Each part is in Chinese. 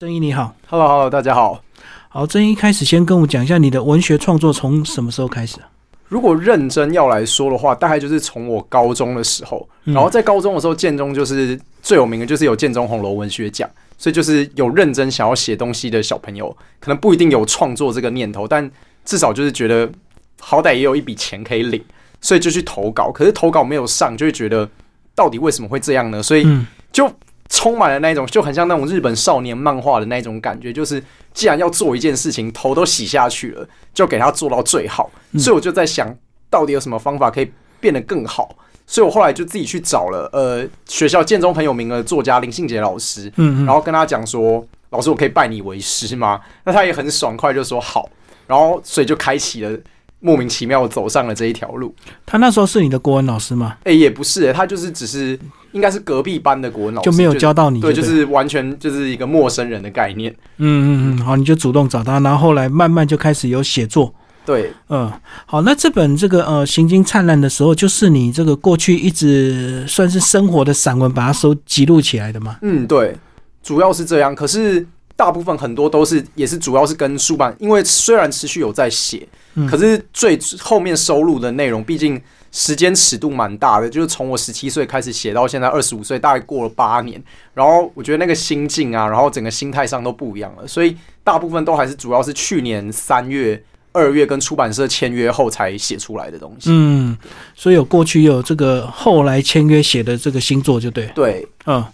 郑一你好，Hello Hello，大家好。好，郑一开始先跟我讲一下你的文学创作从什么时候开始？啊如果认真要来说的话，大概就是从我高中的时候。然后在高中的时候，建中就是最有名的，就是有建中红楼文学奖，所以就是有认真想要写东西的小朋友，可能不一定有创作这个念头，但至少就是觉得好歹也有一笔钱可以领，所以就去投稿。可是投稿没有上，就会觉得到底为什么会这样呢？所以就。充满了那种就很像那种日本少年漫画的那种感觉，就是既然要做一件事情，头都洗下去了，就给他做到最好。所以我就在想，到底有什么方法可以变得更好？所以我后来就自己去找了呃学校建中很有名的作家林信杰老师，嗯，然后跟他讲说，老师我可以拜你为师吗？那他也很爽快就说好，然后所以就开启了莫名其妙走上了这一条路。他那时候是你的国文老师吗？哎，也不是，他就是只是。应该是隔壁班的国文老师就没有教到你，对，就是完全就是一个陌生人的概念。嗯嗯嗯，好，你就主动找他，然后后来慢慢就开始有写作。对，嗯，好，那这本这个呃《行经灿烂》的时候，就是你这个过去一直算是生活的散文，把它收记录起来的吗？嗯，对，主要是这样。可是大部分很多都是也是主要是跟书版，因为虽然持续有在写，可是最后面收录的内容，毕竟。时间尺度蛮大的，就是从我十七岁开始写到现在二十五岁，大概过了八年。然后我觉得那个心境啊，然后整个心态上都不一样了，所以大部分都还是主要是去年三月、二月跟出版社签约后才写出来的东西。嗯，所以有过去有这个后来签约写的这个星座就对。对，嗯，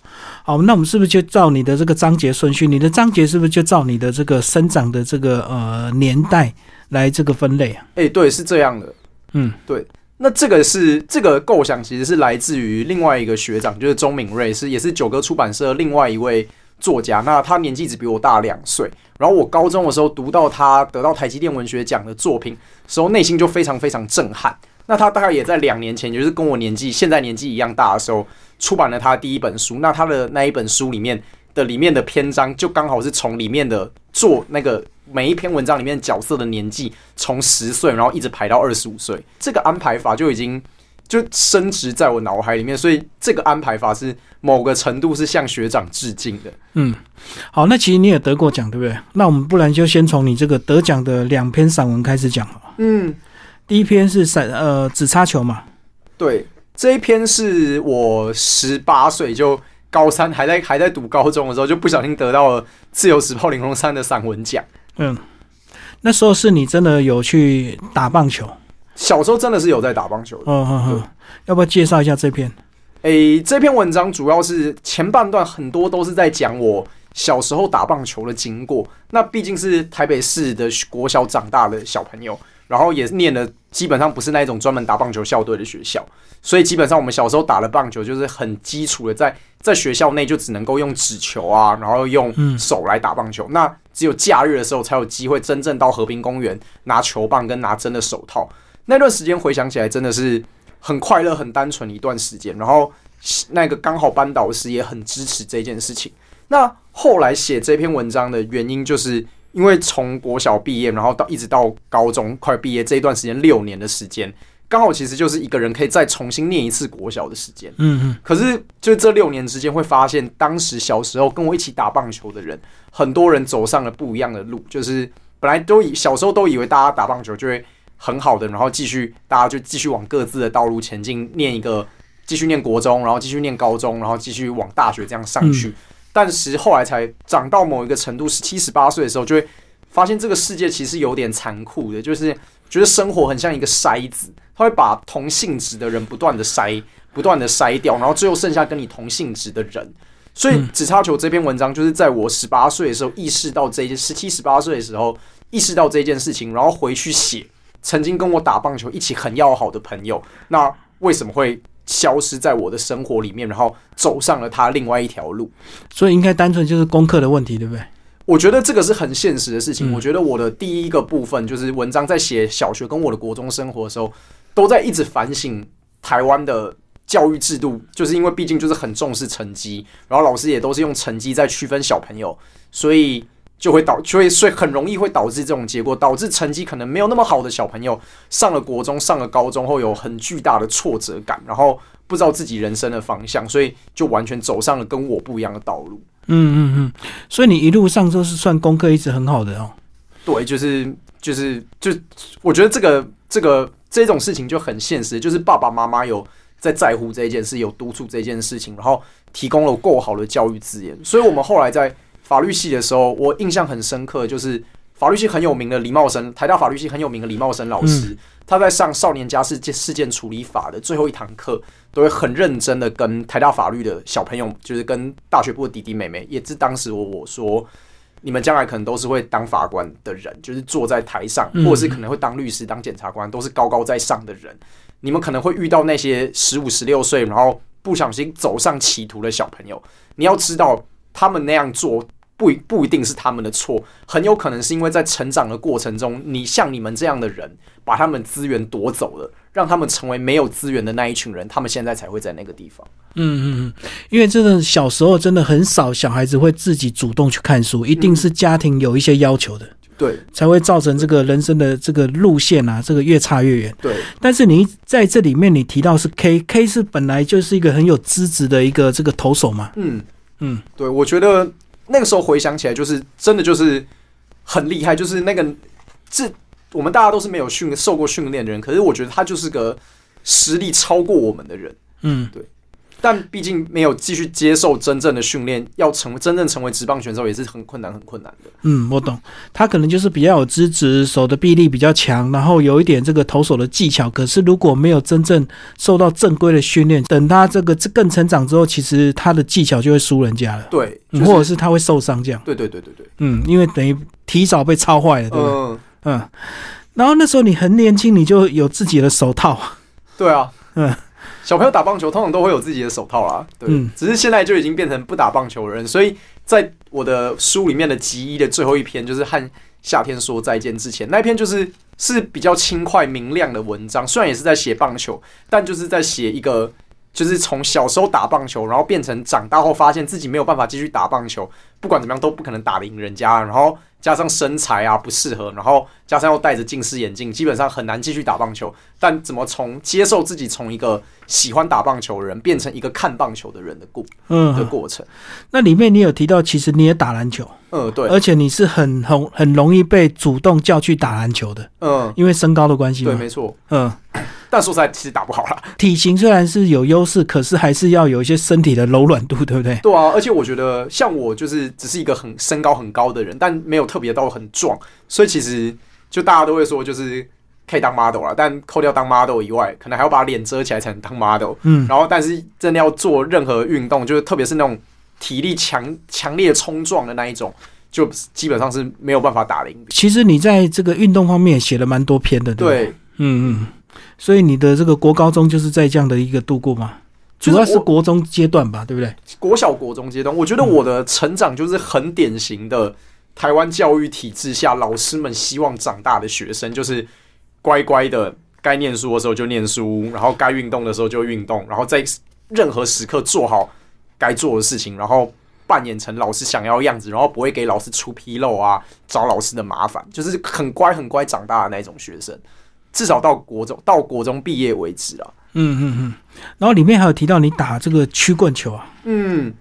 好，那我们是不是就照你的这个章节顺序？你的章节是不是就照你的这个生长的这个呃年代来这个分类啊？哎，对，是这样的。嗯，对。那这个是这个构想，其实是来自于另外一个学长，就是钟敏瑞，是也是九歌出版社另外一位作家。那他年纪只比我大两岁。然后我高中的时候读到他得到台积电文学奖的作品时候，内心就非常非常震撼。那他大概也在两年前，也就是跟我年纪现在年纪一样大的时候，出版了他第一本书。那他的那一本书里面的里面的篇章，就刚好是从里面的做那个。每一篇文章里面角色的年纪从十岁，然后一直排到二十五岁，这个安排法就已经就升值在我脑海里面，所以这个安排法是某个程度是向学长致敬的。嗯，好，那其实你也得过奖，对不对？那我们不然就先从你这个得奖的两篇散文开始讲嗯，第一篇是散呃只插球嘛？对，这一篇是我十八岁就。高三还在还在读高中的时候，就不小心得到了《自由时报》林荣山的散文奖。嗯，那时候是你真的有去打棒球？小时候真的是有在打棒球。嗯嗯嗯，要不要介绍一下这篇？诶，这篇文章主要是前半段很多都是在讲我小时候打棒球的经过。那毕竟是台北市的国小长大的小朋友。然后也念的基本上不是那一种专门打棒球校队的学校，所以基本上我们小时候打的棒球就是很基础的，在在学校内就只能够用纸球啊，然后用手来打棒球。那只有假日的时候才有机会真正到和平公园拿球棒跟拿真的手套。那段时间回想起来真的是很快乐、很单纯一段时间。然后那个刚好班导师也很支持这件事情。那后来写这篇文章的原因就是。因为从国小毕业，然后到一直到高中快毕业这一段时间六年的时间，刚好其实就是一个人可以再重新念一次国小的时间。嗯嗯。可是就这六年之间，会发现当时小时候跟我一起打棒球的人，很多人走上了不一样的路。就是本来都以小时候都以为大家打棒球就会很好的，然后继续大家就继续往各自的道路前进，念一个继续念国中，然后继续念高中，然后继续往大学这样上去。但是后来才长到某一个程度，十七十八岁的时候，就会发现这个世界其实有点残酷的，就是觉得生活很像一个筛子，它会把同性质的人不断的筛，不断的筛掉，然后最后剩下跟你同性质的人。所以只插球这篇文章，就是在我十八岁的时候意识到这件，十七十八岁的时候意识到这件事情，然后回去写曾经跟我打棒球一起很要好的朋友，那为什么会？消失在我的生活里面，然后走上了他另外一条路，所以应该单纯就是功课的问题，对不对？我觉得这个是很现实的事情。我觉得我的第一个部分就是文章在写小学跟我的国中生活的时候，都在一直反省台湾的教育制度，就是因为毕竟就是很重视成绩，然后老师也都是用成绩在区分小朋友，所以。就会导，就会所以很容易会导致这种结果，导致成绩可能没有那么好的小朋友上了国中、上了高中后有很巨大的挫折感，然后不知道自己人生的方向，所以就完全走上了跟我不一样的道路。嗯嗯嗯，所以你一路上都是算功课一直很好的哦。对，就是就是就我觉得这个这个这种事情就很现实，就是爸爸妈妈有在在乎这件事，有督促这件事情，然后提供了够好的教育资源。所以我们后来在法律系的时候，我印象很深刻，就是法律系很有名的李茂生，台大法律系很有名的李茂生老师，他在上少年家事件事件处理法的最后一堂课，都会很认真的跟台大法律的小朋友，就是跟大学部的弟弟妹妹，也是当时我我说。你们将来可能都是会当法官的人，就是坐在台上，或者是可能会当律师、当检察官，都是高高在上的人。你们可能会遇到那些十五、十六岁，然后不小心走上歧途的小朋友。你要知道，他们那样做不不一定是他们的错，很有可能是因为在成长的过程中，你像你们这样的人，把他们资源夺走了。让他们成为没有资源的那一群人，他们现在才会在那个地方。嗯嗯嗯，因为真的小时候真的很少小孩子会自己主动去看书，一定是家庭有一些要求的，对，才会造成这个人生的这个路线啊，这个越差越远。对，但是你在这里面你提到是 K，K 是本来就是一个很有资质的一个这个投手嘛。嗯嗯，对，我觉得那个时候回想起来，就是真的就是很厉害，就是那个这。我们大家都是没有训受过训练的人，可是我觉得他就是个实力超过我们的人。嗯，对。但毕竟没有继续接受真正的训练，要成真正成为职棒选手也是很困难、很困难的。嗯，我懂。他可能就是比较有资质，手的臂力比较强，然后有一点这个投手的技巧。可是如果没有真正受到正规的训练，等他这个更成长之后，其实他的技巧就会输人家了。对，或者是他会受伤这样。对对对对对。嗯，因为等于提早被操坏了，对吧？嗯，然后那时候你很年轻，你就有自己的手套。对啊，嗯，小朋友打棒球通常都会有自己的手套啦。对，只是现在就已经变成不打棒球的人。所以在我的书里面的集一的最后一篇，就是和夏天说再见之前那一篇，就是是比较轻快明亮的文章。虽然也是在写棒球，但就是在写一个，就是从小时候打棒球，然后变成长大后发现自己没有办法继续打棒球，不管怎么样都不可能打赢人家，然后。加上身材啊不适合，然后加上又戴着近视眼镜，基本上很难继续打棒球。但怎么从接受自己从一个喜欢打棒球的人变成一个看棒球的人的过嗯的过程？那里面你有提到，其实你也打篮球，嗯对，而且你是很很很容易被主动叫去打篮球的，嗯，因为身高的关系，对，没错，嗯。但说实在，其实打不好了。体型虽然是有优势，可是还是要有一些身体的柔软度，对不对？对啊，而且我觉得像我就是只是一个很身高很高的人，但没有特别到很壮，所以其实就大家都会说就是可以当 model 了。但扣掉当 model 以外，可能还要把脸遮起来才能当 model。嗯，然后但是真的要做任何运动，就是特别是那种体力强强烈冲撞的那一种，就基本上是没有办法打零。其实你在这个运动方面写了蛮多篇的，对，嗯嗯。所以你的这个国高中就是在这样的一个度过吗？主要是国中阶段吧，对不对？国小国中阶段，我觉得我的成长就是很典型的台湾教育体制下老师们希望长大的学生，就是乖乖的，该念书的时候就念书，然后该运动的时候就运动，然后在任何时刻做好该做的事情，然后扮演成老师想要样子，然后不会给老师出纰漏啊，找老师的麻烦，就是很乖很乖长大的那种学生。至少到国中，到国中毕业为止啊。嗯嗯嗯。然后里面还有提到你打这个曲棍球啊。嗯，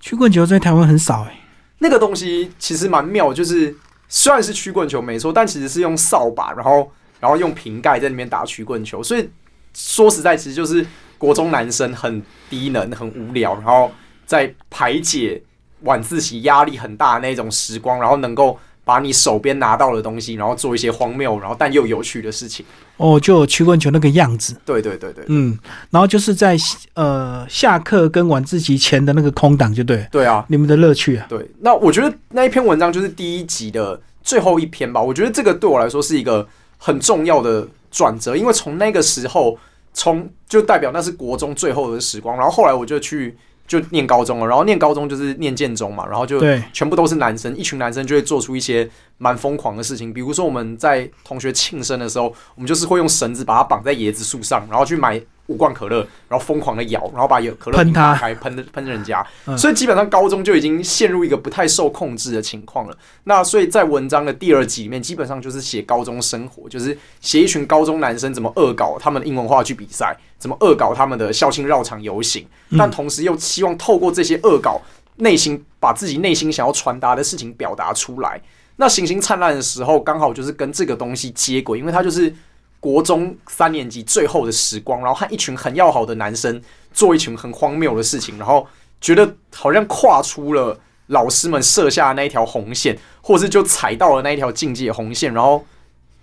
曲棍球在台湾很少哎。那个东西其实蛮妙，就是虽然是曲棍球没错，但其实是用扫把，然后然后用瓶盖在里面打曲棍球。所以说实在，其实就是国中男生很低能、很无聊，然后在排解晚自习压力很大的那种时光，然后能够。把你手边拿到的东西，然后做一些荒谬，然后但又有趣的事情。哦，就曲棍球那个样子。对对对对，嗯，然后就是在呃下课跟晚自习前的那个空档，就对。对啊，你们的乐趣啊。对，那我觉得那一篇文章就是第一集的最后一篇吧。我觉得这个对我来说是一个很重要的转折，因为从那个时候，从就代表那是国中最后的时光，然后后来我就去。就念高中了，然后念高中就是念建中嘛，然后就全部都是男生，一群男生就会做出一些蛮疯狂的事情，比如说我们在同学庆生的时候，我们就是会用绳子把它绑在椰子树上，然后去买五罐可乐，然后疯狂的摇，然后把有可乐瓶打开，喷喷人家，嗯。所以基本上高中就已经陷入一个不太受控制的情况了。那所以在文章的第二集里面，基本上就是写高中生活，就是写一群高中男生怎么恶搞他们的英文话剧比赛，怎么恶搞他们的校庆绕场游行，但同时又希望透过这些恶搞，内心把自己内心想要传达的事情表达出来。那《行星灿烂》的时候，刚好就是跟这个东西接轨，因为它就是国中三年级最后的时光，然后和一群很要好的男生做一群很荒谬的事情，然后觉得好像跨出了老师们设下的那一条红线，或是就踩到了那一条境界红线，然后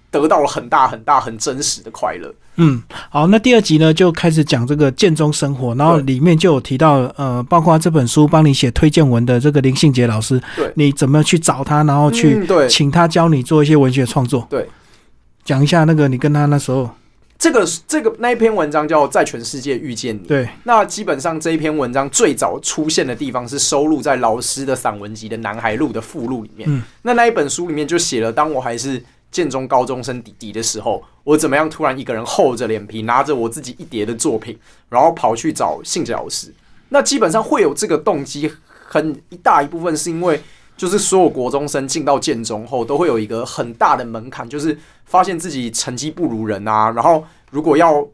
得到了很大很大很真实的快乐。嗯，好，那第二集呢就开始讲这个建中生活，然后里面就有提到，呃，包括这本书帮你写推荐文的这个林信杰老师，对你怎么去找他，然后去请他教你做一些文学创作。对，讲一下那个你跟他那时候，这个这个那一篇文章叫《在全世界遇见你》。对，那基本上这一篇文章最早出现的地方是收录在老师的散文集的《南海路》的附录里面。嗯那那一本书里面就写了，当我还是建中高中生弟弟的时候，我怎么样突然一个人厚着脸皮拿着我自己一叠的作品，然后跑去找信哲老师。那基本上会有这个动机，很一大一部分是因为。就是所有国中生进到建中后，都会有一个很大的门槛，就是发现自己成绩不如人啊。然后如果要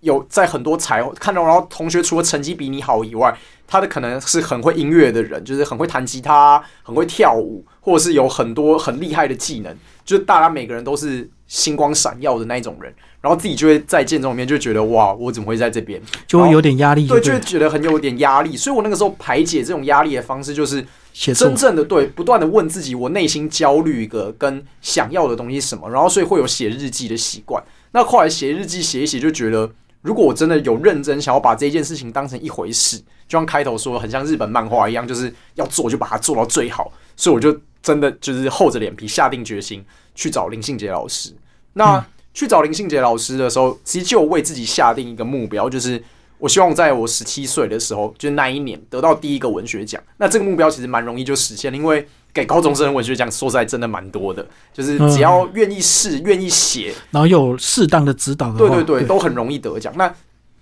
有在很多才看到，然后同学除了成绩比你好以外，他的可能是很会音乐的人，就是很会弹吉他、很会跳舞，或者是有很多很厉害的技能，就是大家每个人都是星光闪耀的那一种人，然后自己就会在建中里面就觉得哇，我怎么会在这边？就会有点压力，对，就会觉得很有点压力。所以我那个时候排解这种压力的方式就是。写真，正的对，不断的问自己，我内心焦虑一个跟想要的东西是什么，然后所以会有写日记的习惯。那后来写日记写一写，就觉得如果我真的有认真想要把这件事情当成一回事，就像开头说，很像日本漫画一样，就是要做就把它做到最好。所以我就真的就是厚着脸皮下定决心去找林信杰老师。那、去找林信杰老师的时候，其实就为自己下定一个目标，就是我希望在我十七岁的时候，就是那一年得到第一个文学奖。那这个目标其实蛮容易就实现了，因为给高中生文学奖说实在真的蛮多的，就是只要愿意试、愿意写，然后有适当的指导对对对，都很容易得奖。那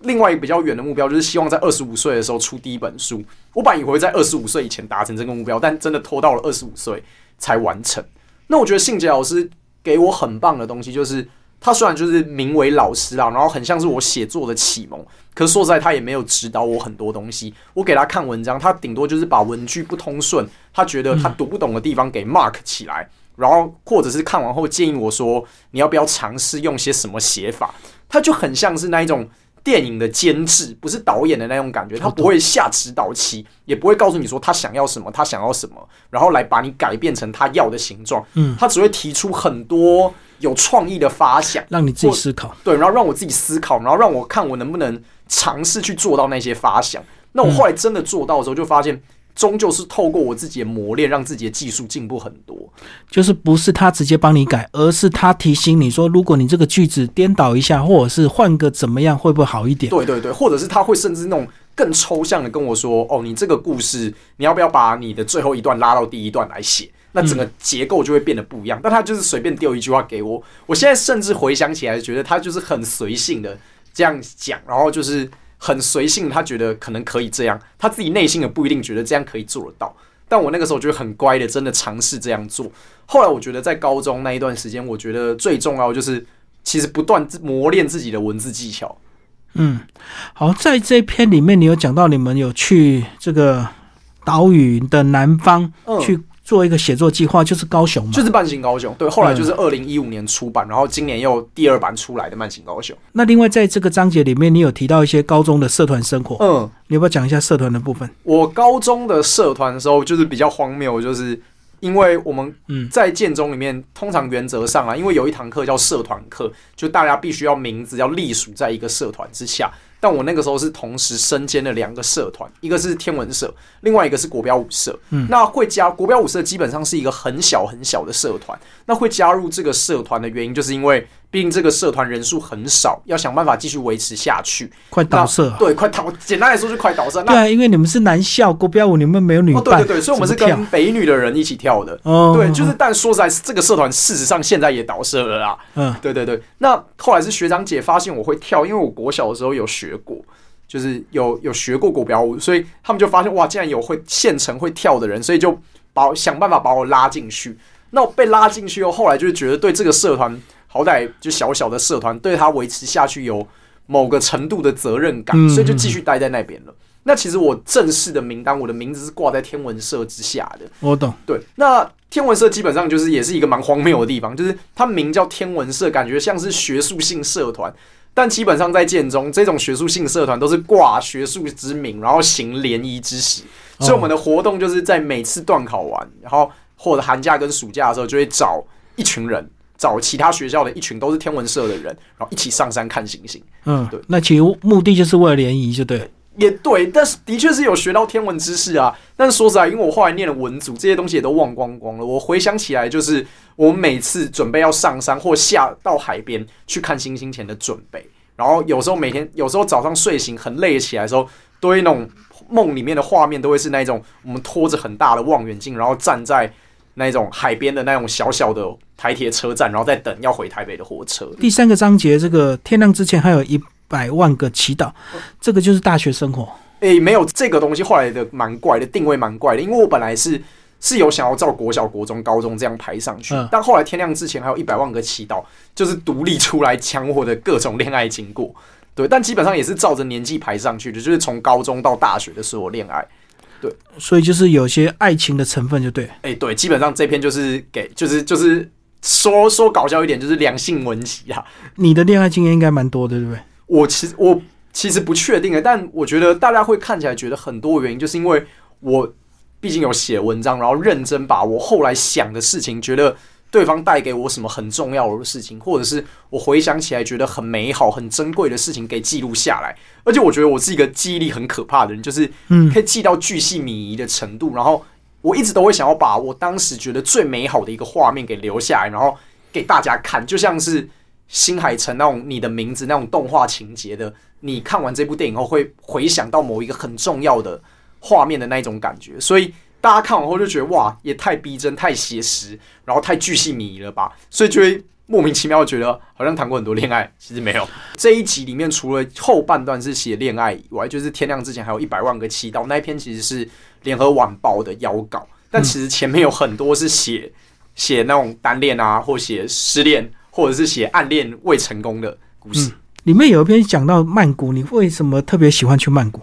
另外一个比较远的目标，就是希望在二十五岁的时候出第一本书。我本以为在二十五岁以前达成这个目标，但真的拖到了二十五岁才完成。那我觉得信杰老师给我很棒的东西，就是他虽然就是名为老师啦，然后很像是我写作的启蒙，可是说实在，他也没有指导我很多东西。我给他看文章，他顶多就是把文句不通顺，他觉得他读不懂的地方给 mark 起来，然后或者是看完后建议我说，你要不要尝试用些什么写法？他就很像是那一种电影的监制，不是导演的那种感觉。他不会下指导棋，也不会告诉你说他想要什么，他想要什么，然后来把你改变成他要的形状。嗯，他只会提出很多有创意的发想，让你自己思考。对，然后让我自己思考，然后让我看我能不能尝试去做到那些发想。那我后来真的做到的时候，就发现。终究是透过我自己的磨练，让自己的技术进步很多。就是不是他直接帮你改，而是他提醒你说，如果你这个句子颠倒一下，或者是换个怎么样，会不会好一点？对对对，或者是他会甚至那种更抽象的跟我说：“哦，你这个故事，你要不要把你的最后一段拉到第一段来写？那整个结构就会变得不一样。但他就是随便丢一句话给我，我现在甚至回想起来，觉得他就是很随性的这样讲，然后就是很随性，他觉得可能可以这样，他自己内心也不一定觉得这样可以做得到。但我那个时候就很乖的，真的尝试这样做。后来我觉得在高中那一段时间，我觉得最重要就是其实不断磨练自己的文字技巧。嗯，好，在这篇里面，你有讲到你们有去这个岛屿的南方嗯去做一个写作计划，就是高雄嘛。就是《慢行高雄》，对，后来就是二零一五年出版，然后今年又第二版出来的《慢行高雄》。那另外在这个章节里面，你有提到一些高中的社团生活，嗯，你要不要讲一下社团的部分？我高中的社团的时候就是比较荒谬，就是因为我们嗯在建中里面，通常原则上啊，因为有一堂课叫社团课，就大家必须要名字要隶属在一个社团之下。但我那个时候是同时身兼了两个社团，一个是天文社，另外一个是国标舞社。嗯那会加国标舞社基本上是一个很小很小的社团。那会加入这个社团的原因，就是因为毕竟这个社团人数很少，要想办法继续维持下去。快倒社啊，对，快倒，简单来说就快倒社。那对啊，因为你们是男校国标舞，你们没有女哦，对，对对，所以我们是跟北女的人一起跳的。跳哦，对，就是，但说实在，这个社团事实上现在也倒社了啦。嗯，对对对，那后来是学长姐发现我会跳，因为我国小的时候有学过，就是有有学过国标舞，所以他们就发现哇，竟然有会现成会跳的人，所以就把我想办法把我拉进去。那我被拉进去后，后来就是觉得对这个社团，好歹就小小的社团，对他维持下去有某个程度的责任感，嗯所以就继续待在那边了。那其实我正式的名单，我的名字是挂在天文社之下的。我懂，对，那天文社基本上就是也是一个蛮荒谬的地方，就是它名叫天文社，感觉像是学术性社团，但基本上在建中这种学术性社团都是挂学术之名，然后行联谊之实，所以我们的活动就是在每次段考完，然后或者寒假跟暑假的时候，就会找一群人。找其他学校的一群都是天文社的人，然后一起上山看星星。嗯对，那其实目的就是为了联谊，就对，也对，但是的确是有学到天文知识啊。但是说实在，因为我后来念了文组，这些东西也都忘光光了。我回想起来，就是我们每次准备要上山或下到海边去看星星前的准备，然后有时候每天，有时候早上睡醒很累起来的时候，都会那种梦里面的画面，都会是那种我们拖着很大的望远镜，然后站在那种海边的那种小小的台铁车站，然后再等要回台北的火车。第三个章节，这个天亮之前还有一百万个祈祷，这个就是大学生活。诶、没有这个东西，后来的蛮怪的，定位蛮怪的，因为我本来是是有想要照国小、国中、高中这样排上去，嗯但后来天亮之前还有一百万个祈祷，就是独立出来讲我的各种恋爱经过。对，但基本上也是照着年纪排上去的，就是从高中到大学的时候恋爱。所以就是有些爱情的成分，就对了。诶、对，基本上这篇就是给，就是就是说说搞笑一点，就是两性文集啊。你的恋爱经验应该蛮多的，对不对？我其实我其实不确定的，但我觉得大家会看起来觉得很多原因，就是因为我毕竟有写文章，然后认真把我后来想的事情，觉得对方带给我什么很重要的事情，或者是我回想起来觉得很美好、很珍贵的事情给记录下来。而且我觉得我是一个记忆力很可怕的人，就是嗯可以记到巨细靡遗的程度，然后我一直都会想要把我当时觉得最美好的一个画面给留下来，然后给大家看，就像是新海诚那种你的名字那种动画情节的，你看完这部电影后会回想到某一个很重要的画面的那一种感觉，所以大家看完后就觉得哇，也太逼真、太写实，然后太巨细靡遗了吧，所以就会莫名其妙地觉得好像谈过很多恋爱，其实没有。这一集里面除了后半段是写恋爱以外，就是天亮之前还有一百万个祈祷那一篇其实是联合晚报的邀稿，但其实前面有很多是写写那种单恋啊，或写失恋，或者是写暗恋未成功的故事。里面有一篇讲到曼谷，你为什么特别喜欢去曼谷？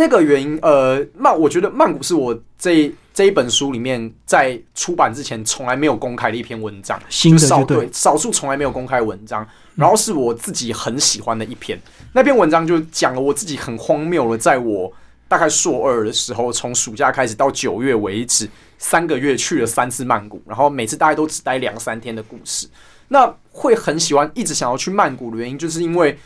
那个原因，呃，曼，我觉得曼谷是我这这一本书里面在出版之前从来没有公开的一篇文章，新的少对少数从来没有公开文章，然后是我自己很喜欢的一篇。那篇文章就讲了我自己很荒谬了，在我大概硕二的时候，从暑假开始到九月为止，三个月去了三次曼谷，然后每次大概都只待两三天的故事。那会很喜欢，一直想要去曼谷的原因，就是因为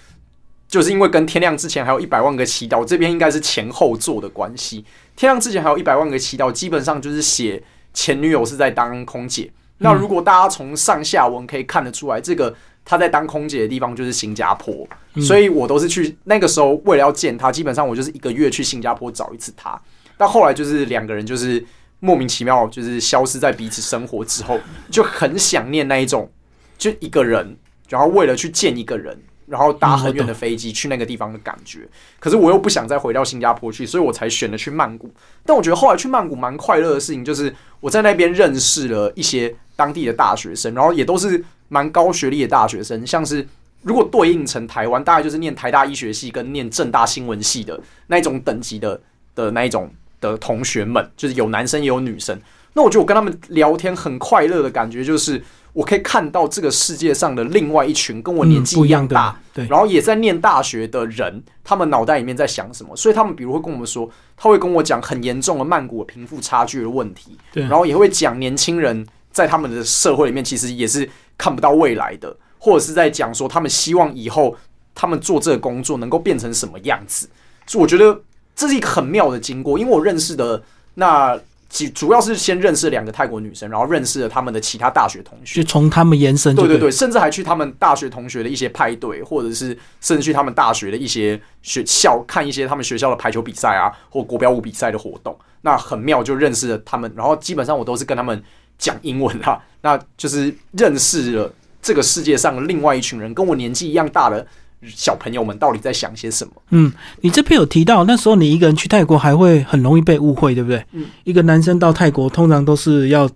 就是因为跟天亮之前还有一百万个祈祷，这边应该是前后座的关系。天亮之前还有一百万个祈祷，基本上就是写前女友是在当空姐。那如果大家从上下文可以看得出来，这个她在当空姐的地方就是新加坡，所以我都是去那个时候为了要见她，基本上我就是一个月去新加坡找一次她。但后来就是两个人就是莫名其妙就是消失在彼此生活之后，就很想念那一种，就一个人，然后为了去见一个人，然后搭很远的飞机去那个地方的感觉。可是我又不想再回到新加坡去，所以我才选了去曼谷。但我觉得后来去曼谷蛮快乐的事情，就是我在那边认识了一些当地的大学生，然后也都是蛮高学历的大学生，像是。如果对应成台湾，大概就是念台大医学系跟念正大新闻系的那一种等级的的那一种的同学们，就是有男生也有女生。那我觉得我跟他们聊天很快乐的感觉，就是我可以看到这个世界上的另外一群跟我年纪一样大，对，然后也在念大学的人，他们脑袋里面在想什么？所以他们比如会跟我们说，他会跟我讲很严重的曼谷的贫富差距的问题，对然后也会讲年轻人在他们的社会里面其实也是看不到未来的，或者是在讲说他们希望以后他们做这个工作能够变成什么样子。所以我觉得这是一个很妙的经过，因为我认识的那主主要是先认识两个泰国女生，然后认识了他们的其他大学同学。就，从他们延伸就对对对对，甚至还去他们大学同学的一些派对，或者是甚至去他们大学的一些学校看一些他们学校的排球比赛啊，或国标舞比赛的活动。那很妙，就认识了他们，然后基本上我都是跟他们讲英文啦，那就是认识了这个世界上另外一群人，跟我年纪一样大的小朋友们到底在想些什么。嗯，你这边有提到，那时候你一个人去泰国还会很容易被误会，对不对？嗯，一个男生到泰国通常都是要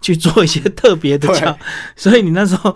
去做一些特别的 所以你那时候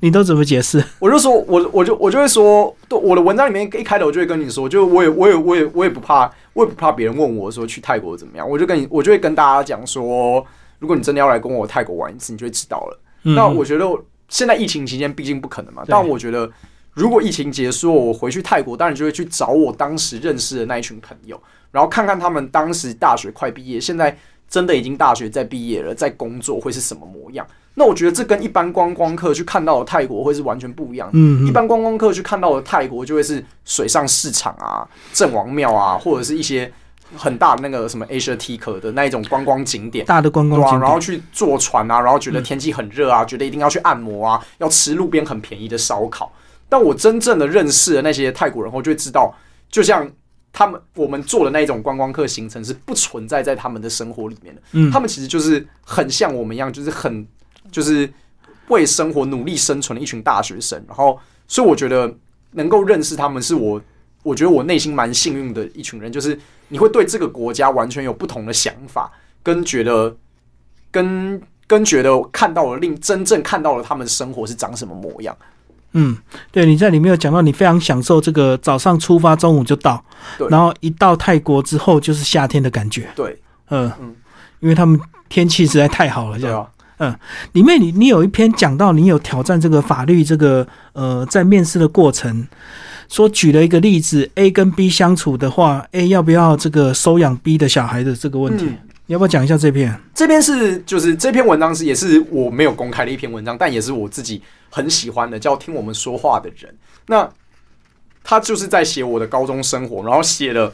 你都怎么解释？我就说，我我就我就会说，对我的文章里面一开头我就会跟你说，就我也我也我也我也不怕，我也不怕别人问我说去泰国怎么样，我就跟你我就会跟大家讲说，如果你真的要来跟我泰国玩一次，你就会知道了。嗯那我觉得现在疫情期间毕竟不可能嘛，但我觉得如果疫情结束，我回去泰国，当然就会去找我当时认识的那一群朋友，然后看看他们当时大学快毕业，现在真的已经大学在毕业了，在工作会是什么模样。那我觉得这跟一般观光客去看到的泰国会是完全不一样的。嗯嗯一般观光客去看到的泰国就会是水上市场啊、郑王庙啊，或者是一些很大的那个什么 Asia T 可的那一种观光景点。大的观光然后去坐船啊，然后觉得天气很热啊，觉得一定要去按摩啊，要吃路边很便宜的烧烤。但我真正的认识的那些泰国人后，就会知道，就像他们我们做的那一种观光客行程是不存在在他们的生活里面的。嗯他们其实就是很像我们一样，就是很就是为生活努力生存的一群大学生。然后，所以我觉得能够认识他们，是我我觉得我内心蛮幸运的一群人，就是你会对这个国家完全有不同的想法，跟觉得跟跟觉得看到了令真正看到了他们生活是长什么模样。嗯，对，你在里面有讲到，你非常享受这个早上出发，中午就到对，然后一到泰国之后就是夏天的感觉，对。嗯嗯。因为他们天气实在太好了，这样。对啊，里面你你有一篇讲到你有挑战这个法律这个呃在面试的过程，说举了一个例子，A 跟 B 相处的话，A 要不要这个收养 B 的小孩的这个问题，嗯你要不要讲一下这篇？这篇是就是这篇文章是也是我没有公开的一篇文章，但也是我自己很喜欢的，叫《听我们说话的人》。那他就是在写我的高中生活，然后写了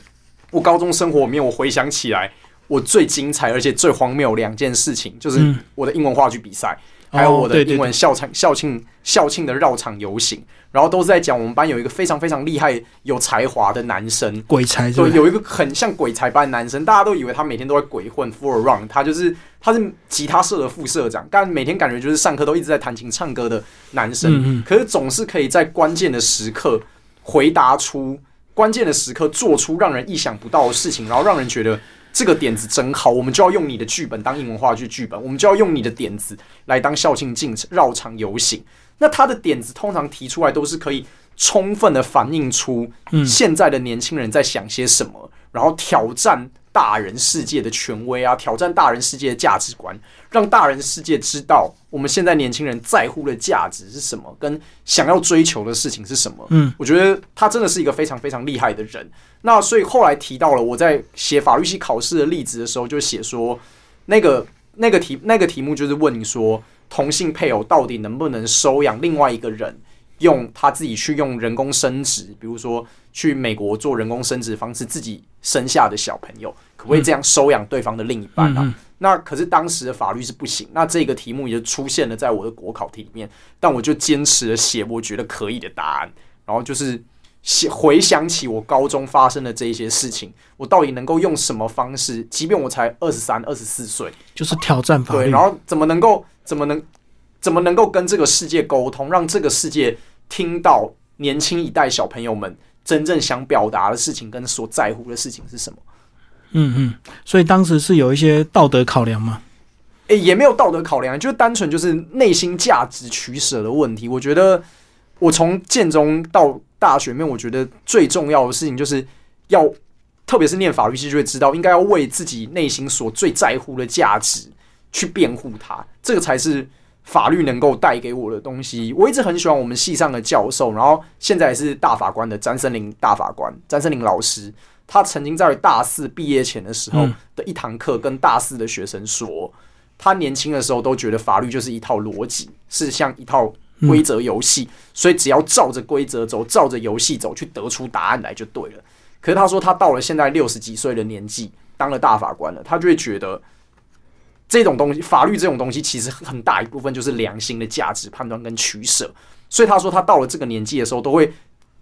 我高中生活里面，我回想起来我最精彩而且最荒谬两件事情，就是嗯我的英文话剧比赛，还有我的英文校场校庆校庆的绕场游行，然后都是在讲我们班有一个非常非常厉害有才华的男生，鬼才是对，有一个很像鬼才般的男生，大家都以为他每天都在鬼混 f o r around，他就是他是吉他社的副社长，但每天感觉就是上课都一直在弹琴唱歌的男生，嗯嗯。可是总是可以在关键的时刻回答出关键的时刻做出让人意想不到的事情，然后让人觉得这个点子真好，我们就要用你的剧本当英文话剧剧本，我们就要用你的点子来当校庆进程绕场游行。那他的点子通常提出来都是可以充分的反映出现在的年轻人在想些什么，然后挑战大人世界的权威啊，挑战大人世界的价值观，让大人世界知道我们现在年轻人在乎的价值是什么，跟想要追求的事情是什么。嗯，我觉得他真的是一个非常非常厉害的人。那所以后来提到了我在写法律系考试的例子的时候，就写说那个那个题那个题目就是问你说，同性配偶到底能不能收养另外一个人，用他自己去用人工生殖，比如说去美国做人工生殖方式自己生下的小朋友，可不可以这样收养对方的另一半啊？嗯嗯那可是当时的法律是不行，那这个题目也就出现了在我的国考题里面，但我就坚持了写我觉得可以的答案，然后就是写回想起我高中发生的这一些事情，我到底能够用什么方式，即便我才二十三、二十四岁，就是挑战法对，律然。后怎么能够怎么能怎么能够跟这个世界沟通，让这个世界听到年轻一代小朋友们真正想表达的事情跟所在乎的事情是什么？嗯嗯，所以当时是有一些道德考量吗。诶、也没有道德考量，就是单纯就是内心价值取舍的问题。我觉得我从建中到大学里面，我觉得最重要的事情就是要，特别是念法律系就会知道，应该要为自己内心所最在乎的价值去辩护它，这个才是法律能够带给我的东西。我一直很喜欢我们系上的教授，然后现在也是大法官的詹森林大法官詹森林老师，他曾经在大四毕业前的时候嗯的一堂课跟大四的学生说。他年轻的时候都觉得法律就是一套逻辑，是像一套规则游戏，所以只要照着规则走，照着游戏走，去得出答案来就对了。可是他说，他到了现在六十几岁的年纪，当了大法官了，他就会觉得这种东西，法律这种东西，其实很大一部分就是良心的价值判断跟取舍。所以他说，他到了这个年纪的时候，都会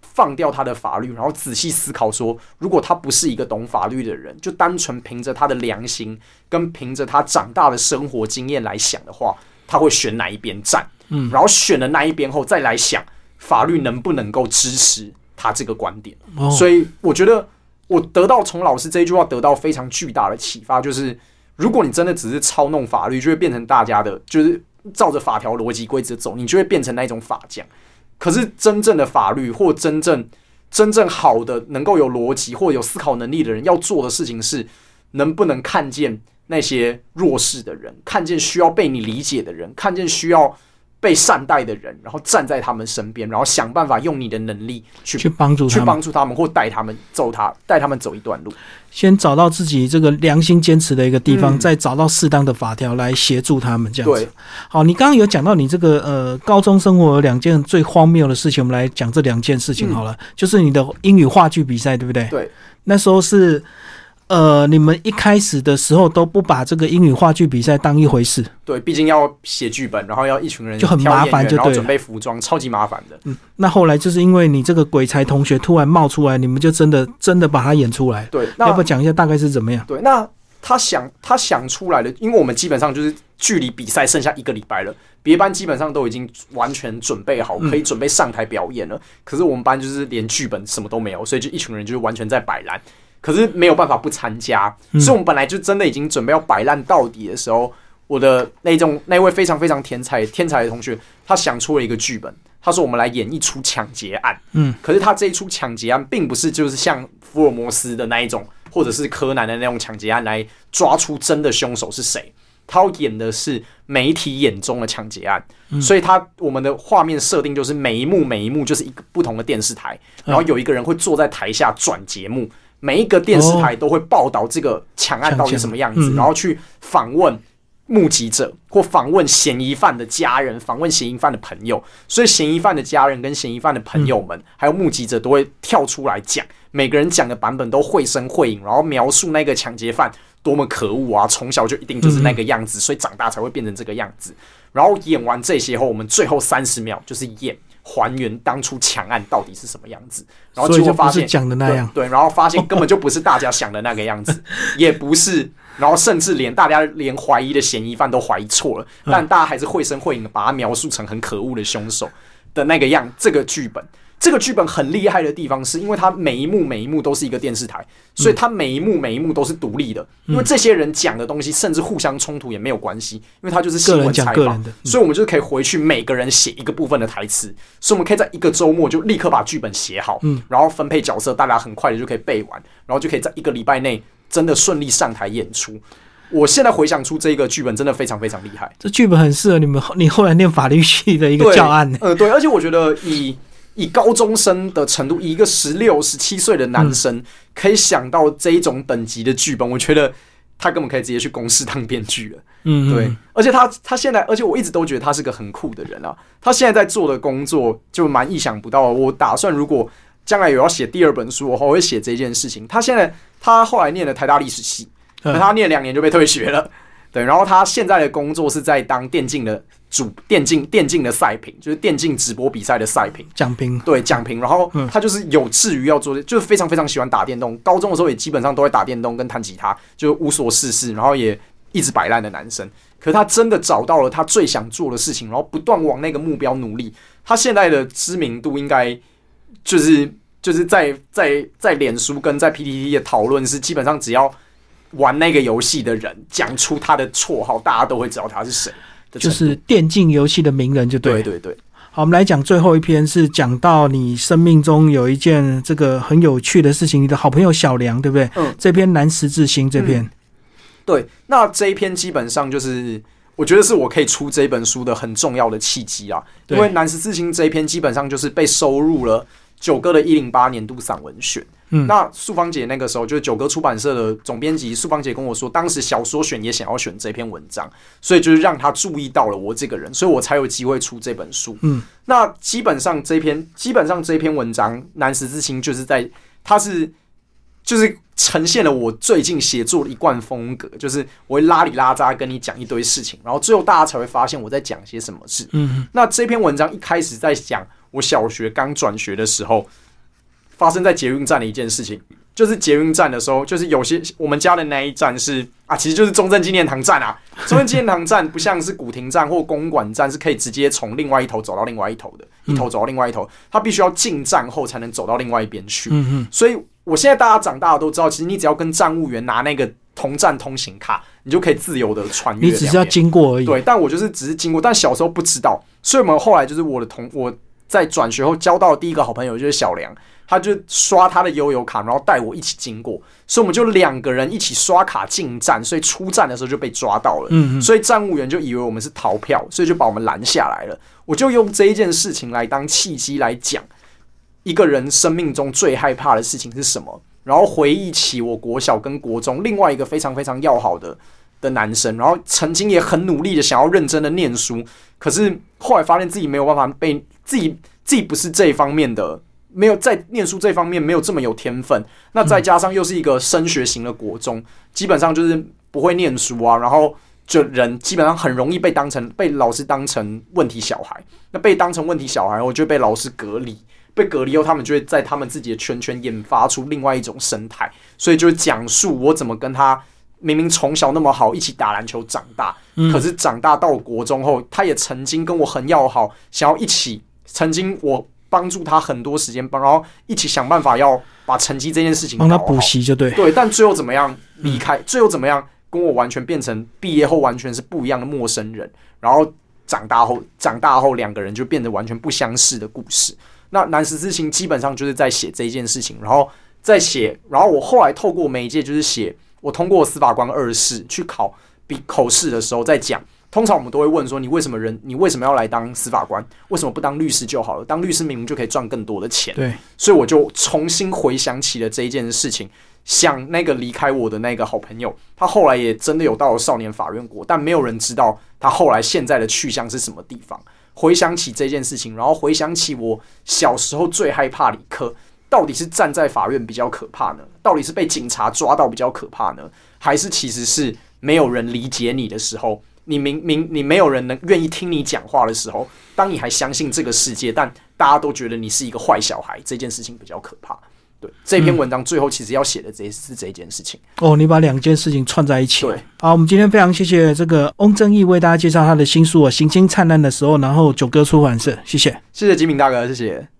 放掉他的法律，然后仔细思考说，如果他不是一个懂法律的人，就单纯凭着他的良心跟凭着他长大的生活经验来想的话，他会选哪一边站？嗯，然后选了那一边后，再来想法律能不能够支持他这个观点。所以我觉得，我得到从老师这一句话得到非常巨大的启发，就是如果你真的只是操弄法律，就会变成大家的，就是照着法条逻辑规则走，你就会变成那一种法匠。可是真正的法律，或真正真正好的、能够有逻辑或有思考能力的人，要做的事情是，能不能看见那些弱势的人，看见需要被你理解的人，看见需要被善待的人，然后站在他们身边，然后想办法用你的能力去去帮助他去们，帮助他们，或带他们走他带他们走一段路。先找到自己这个良心坚持的一个地方，嗯再找到适当的法条来协助他们这样子。好，你刚刚有讲到你这个呃高中生活有两件最荒谬的事情，我们来讲这两件事情好了，就是你的英语话剧比赛，对不对？对，那时候是呃你们一开始的时候都不把这个英语话剧比赛当一回事，对，毕竟要写剧本，然后要一群人就很麻烦就对准备服装，超级麻烦的。嗯，那后来就是因为你这个鬼才同学突然冒出来，你们就真的真的把他演出来。对，那要不要讲一下大概是怎么样？对，那他想他想出来的，因为我们基本上就是距离比赛剩下一个礼拜了，别班基本上都已经完全准备好，可以准备上台表演了。可是我们班就是连剧本什么都没有，所以就一群人就是完全在摆烂。可是没有办法不参加，所以我们本来就真的已经准备要摆烂到底的时候，我的那种那位非常非常天才天才的同学，他想出了一个剧本，他说我们来演一出抢劫案。嗯，可是他这一出抢劫案并不是就是像福尔摩斯的那一种，或者是柯南的那种抢劫案来抓出真的凶手是谁。他要演的是媒体眼中的抢劫案，所以他我们的画面设定就是每一幕每一幕就是一个不同的电视台，然后有一个人会坐在台下转节目，每一个电视台都会报道这个抢案到底什么样子，然后去访问目击者或访问嫌疑犯的家人，访问嫌疑犯的朋友，所以嫌疑犯的家人跟嫌疑犯的朋友们，还有目击者都会跳出来讲，每个人讲的版本都绘声绘影，然后描述那个抢劫犯多么可恶啊，从小就一定就是那个样子，所以长大才会变成这个样子。然后演完这些后，我们最后三十秒就是演还原当初抢案到底是什么样子，然后结果发现讲的那样。对，对，然后发现根本就不是大家想的那个样子，也不是，然后甚至连大家连怀疑的嫌疑犯都怀疑错了，嗯但大家还是绘声绘影的把他描述成很可恶的凶手的那个样。这个剧本，这个剧本很厉害的地方是因为它每一幕每一幕都是一个电视台，所以它每一幕每一幕都是独立的，因为这些人讲的东西甚至互相冲突也没有关系，因为它就是新个人闻采访的，嗯。所以我们就是可以回去每个人写一个部分的台词，所以我们可以在一个周末就立刻把剧本写好，嗯，然后分配角色，大家很快的就可以背完，然后就可以在一个礼拜内真的顺利上台演出。我现在回想出这个剧本真的非常非常厉害，这剧本很适合你们你后来念法律系的一个教案。呢。呃，对，而且我觉得以以高中生的程度，以一个十六、十七岁的男生、可以想到这一种等级的剧本，我觉得他根本可以直接去公司当编剧了。嗯，对嗯，，而且他他现在，而且我一直都觉得他是个很酷的人啊。他现在在做的工作就蛮意想不到。我打算如果将来有要写第二本书的话，我会写这件事情。他现在他后来念了台大历史系，嗯可他念两年就被退学了。对，然后他现在的工作是在当电竞的主电竞电竞的赛评，就是电竞直播比赛的赛评。奖评对奖评，然后他就是有志于要做，就是非常非常喜欢打电动。高中的时候也基本上都会打电动跟弹吉他，就无所事事，然后也一直摆烂的男生。可是他真的找到了他最想做的事情，然后不断往那个目标努力。他现在的知名度应该就是就是在在在脸书跟在 PTT 的讨论是基本上只要玩那个游戏的人讲出他的绰号，大家都会知道他是谁。就是电竞游戏的名人，就对。对对对，好，我们来讲最后一篇，是讲到你生命中有一件这个很有趣的事情，你的好朋友小梁，对不对？嗯，这篇南十字星这篇，对，那这一篇基本上就是，我觉得是我可以出这本书的很重要的契机啊。因为南十字星这一篇基本上就是被收入了九哥的一零八年度散文选。嗯那素芳姐那个时候就是九哥出版社的总编辑素芳姐跟我说，当时小说选也想要选这篇文章，所以就是让他注意到了我这个人，所以我才有机会出这本书。嗯，那基本上这篇基本上这篇文章南十字星就是在它是就是呈现了我最近写作的一贯风格，就是我会拉里拉扎跟你讲一堆事情，然后最后大家才会发现我在讲些什么事。嗯，那这篇文章一开始在讲我小学刚转学的时候，发生在捷运站的一件事情，就是捷运站的时候，就是有些我们家的那一站是啊，其实就是中正纪念堂站啊。中正纪念堂站不像是古亭站或公馆站，是可以直接从另外一头走到另外一头的，一头走到另外一头，它必须要进站后才能走到另外一边去。嗯嗯，所以我现在大家长大了都知道，其实你只要跟站务员拿那个同站通行卡，你就可以自由的穿越。你只是要经过而已。对，但我就是只是经过，但小时候不知道，所以我们后来就是我的同我在转学后交到的第一个好朋友就是小梁，他就刷他的悠游卡，然后带我一起经过，所以我们就两个人一起刷卡进站，所以出站的时候就被抓到了。所以站务员就以为我们是逃票，所以就把我们拦下来了。我就用这一件事情来当契机来讲，一个人生命中最害怕的事情是什么，然后回忆起我国小跟国中另外一个非常非常要好的的男生，然后曾经也很努力的想要认真的念书，可是后来发现自己没有办法被自己自己不是这一方面的。没有在念书这方面没有这么有天分，那再加上又是一个升学型的国中，基本上就是不会念书啊，然后就人基本上很容易被当成被老师当成问题小孩。那被当成问题小孩，我就被老师隔离，被隔离后，他们就会在他们自己的圈圈研发出另外一种生态，所以就讲述我怎么跟他明明从小那么好，一起打篮球长大，可是长大到国中后，他也曾经跟我很要好，想要一起，曾经我。帮助他很多时间，帮然后一起想办法要把成绩这件事情帮他补习就对。对，但最后怎么样离开？最后怎么样跟我完全变成毕业后完全是不一样的陌生人，然后长大后长大后两个人就变得完全不相似的故事。那南十字星基本上就是在写这一件事情，然后在写，然后我后来透过媒介就是写我通过司法官二试去考比口试的时候在讲。通常我们都会问说，你为什么人，你为什么要来当司法官？为什么不当律师就好了？当律师明明就可以赚更多的钱。对，所以我就重新回想起了这一件事情，想那个离开我的那个好朋友，他后来也真的有到了少年法院过，但没有人知道他后来现在的去向是什么地方。回想起这件事情，然后回想起我小时候最害怕理科，到底是站在法院比较可怕呢？到底是被警察抓到比较可怕呢？还是其实是没有人理解你的时候？你明明你没有人能愿意听你讲话的时候，当你还相信这个世界，但大家都觉得你是一个坏小孩，这件事情比较可怕。对，这篇文章最后其实要写的这是这一件事情。哦，你把两件事情串在一起。对，好，我们今天非常谢谢这个翁正义为大家介绍他的新书《啊，行星灿烂的时候》，然后九哥出版社，谢谢，谢谢吉敏大哥，谢谢。